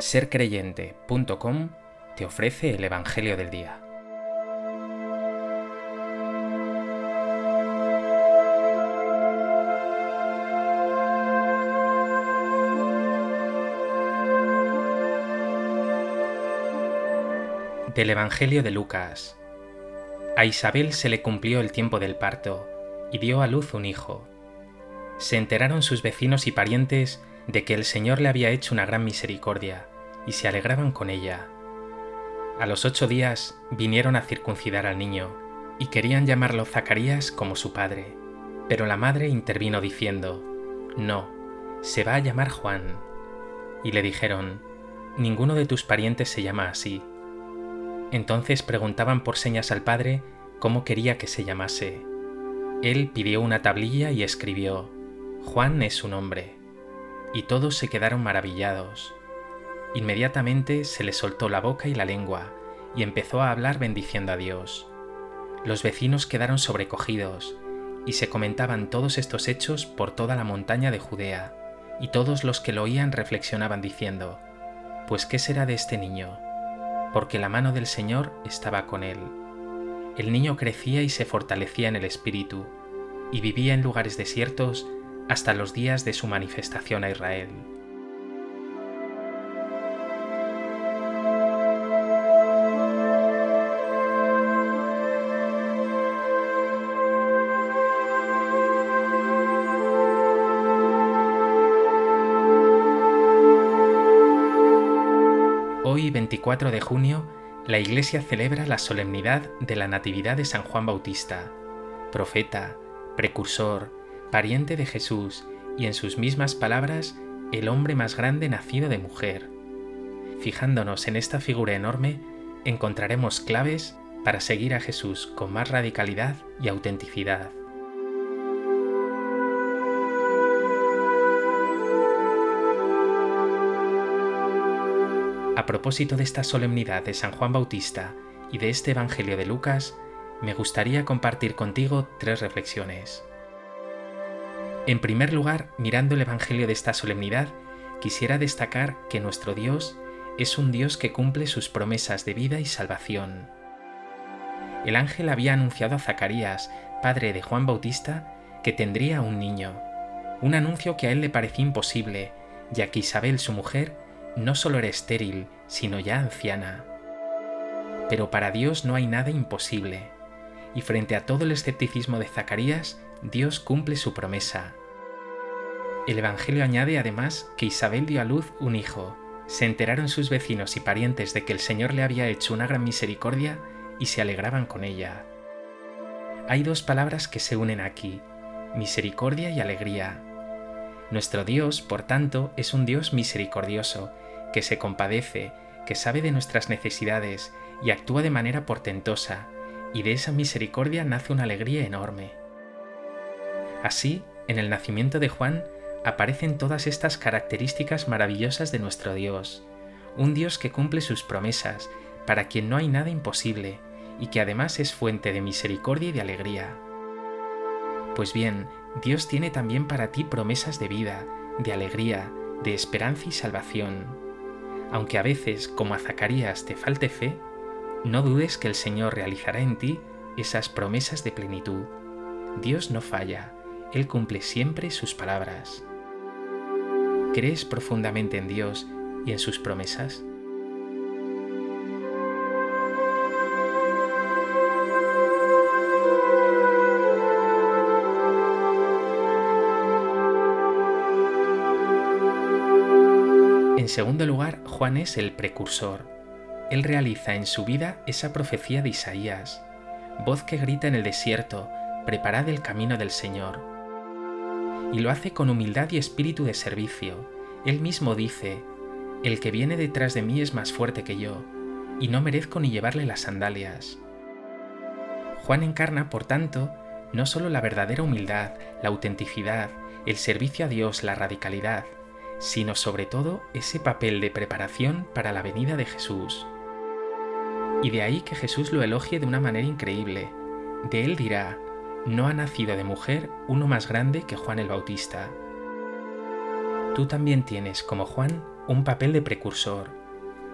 sercreyente.com te ofrece el Evangelio del Día. Del Evangelio de Lucas. A Isabel se le cumplió el tiempo del parto y dio a luz un hijo. Se enteraron sus vecinos y parientes de que el Señor le había hecho una gran misericordia, y se alegraban con ella. A los ocho días vinieron a circuncidar al niño, y querían llamarlo Zacarías como su padre, pero la madre intervino diciendo, No, se va a llamar Juan. Y le dijeron, Ninguno de tus parientes se llama así. Entonces preguntaban por señas al padre cómo quería que se llamase. Él pidió una tablilla y escribió, Juan es su nombre y todos se quedaron maravillados. Inmediatamente se le soltó la boca y la lengua, y empezó a hablar bendiciendo a Dios. Los vecinos quedaron sobrecogidos, y se comentaban todos estos hechos por toda la montaña de Judea, y todos los que lo oían reflexionaban diciendo, Pues ¿qué será de este niño? Porque la mano del Señor estaba con él. El niño crecía y se fortalecía en el espíritu, y vivía en lugares desiertos hasta los días de su manifestación a Israel. Hoy, 24 de junio, la Iglesia celebra la solemnidad de la Natividad de San Juan Bautista, profeta, precursor, pariente de Jesús y en sus mismas palabras, el hombre más grande nacido de mujer. Fijándonos en esta figura enorme, encontraremos claves para seguir a Jesús con más radicalidad y autenticidad. A propósito de esta solemnidad de San Juan Bautista y de este Evangelio de Lucas, me gustaría compartir contigo tres reflexiones. En primer lugar, mirando el Evangelio de esta solemnidad, quisiera destacar que nuestro Dios es un Dios que cumple sus promesas de vida y salvación. El ángel había anunciado a Zacarías, padre de Juan Bautista, que tendría un niño, un anuncio que a él le parecía imposible, ya que Isabel, su mujer, no solo era estéril, sino ya anciana. Pero para Dios no hay nada imposible, y frente a todo el escepticismo de Zacarías, Dios cumple su promesa. El Evangelio añade además que Isabel dio a luz un hijo. Se enteraron sus vecinos y parientes de que el Señor le había hecho una gran misericordia y se alegraban con ella. Hay dos palabras que se unen aquí, misericordia y alegría. Nuestro Dios, por tanto, es un Dios misericordioso, que se compadece, que sabe de nuestras necesidades y actúa de manera portentosa, y de esa misericordia nace una alegría enorme. Así, en el nacimiento de Juan aparecen todas estas características maravillosas de nuestro Dios, un Dios que cumple sus promesas, para quien no hay nada imposible, y que además es fuente de misericordia y de alegría. Pues bien, Dios tiene también para ti promesas de vida, de alegría, de esperanza y salvación. Aunque a veces, como a Zacarías, te falte fe, no dudes que el Señor realizará en ti esas promesas de plenitud. Dios no falla, él cumple siempre sus palabras. ¿Crees profundamente en Dios y en sus promesas? En segundo lugar, Juan es el precursor. Él realiza en su vida esa profecía de Isaías, voz que grita en el desierto, preparad el camino del Señor y lo hace con humildad y espíritu de servicio. Él mismo dice, El que viene detrás de mí es más fuerte que yo, y no merezco ni llevarle las sandalias. Juan encarna, por tanto, no solo la verdadera humildad, la autenticidad, el servicio a Dios, la radicalidad, sino sobre todo ese papel de preparación para la venida de Jesús. Y de ahí que Jesús lo elogie de una manera increíble. De él dirá, no ha nacido de mujer uno más grande que Juan el Bautista. tú también tienes, como Juan, un papel de precursor.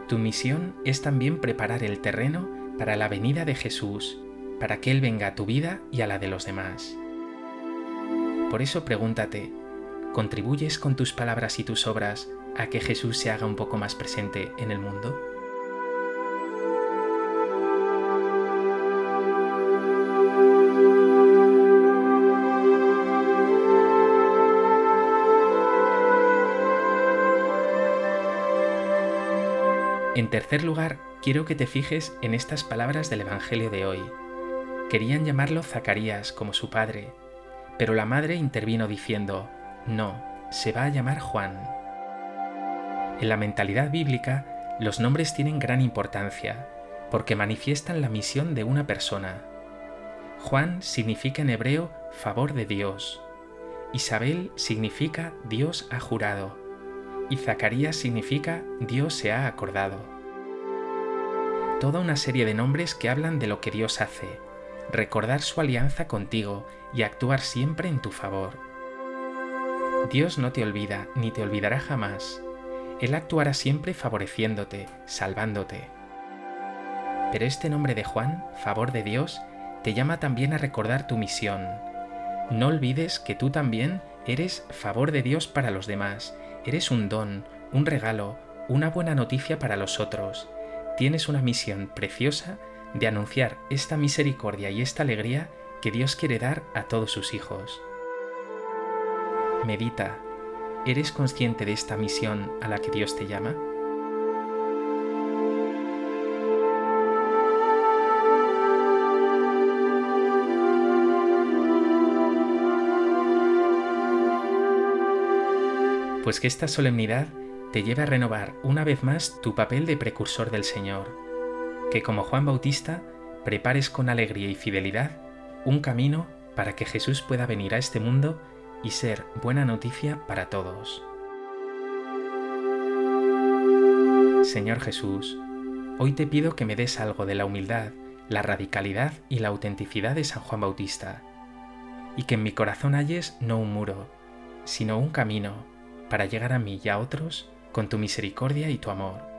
Tu misión es también preparar el terreno para la venida de Jesús, para que Él venga a tu vida y a la de los demás. Por eso pregúntate, ¿contribuyes con tus palabras y tus obras a que Jesús se haga un poco más presente en el mundo? En tercer lugar, quiero que te fijes en estas palabras del Evangelio de hoy. Querían llamarlo Zacarías como su padre, pero la madre intervino diciendo, no, se va a llamar Juan. En la mentalidad bíblica, los nombres tienen gran importancia, porque manifiestan la misión de una persona. Juan significa en hebreo favor de Dios. Isabel significa Dios ha jurado y Zacarías significa Dios se ha acordado. Toda una serie de nombres que hablan de lo que Dios hace, recordar su alianza contigo y actuar siempre en tu favor. Dios no te olvida ni te olvidará jamás. Él actuará siempre favoreciéndote, salvándote. Pero este nombre de Juan, favor de Dios, te llama también a recordar tu misión. No olvides que tú también eres favor de Dios para los demás Eres un don, un regalo, una buena noticia para los otros. Tienes una misión preciosa de anunciar esta misericordia y esta alegría que Dios quiere dar a todos sus hijos. Medita, ¿eres consciente de esta misión a la que Dios te llama? Pues que esta solemnidad te lleve a renovar una vez más tu papel de precursor del Señor, que como Juan Bautista prepares con alegría y fidelidad un camino para que Jesús pueda venir a este mundo y ser buena noticia para todos. Señor Jesús, hoy te pido que me des algo de la humildad, la radicalidad y la autenticidad de San Juan Bautista, y que en mi corazón halles no un muro, sino un camino para llegar a mí y a otros con tu misericordia y tu amor.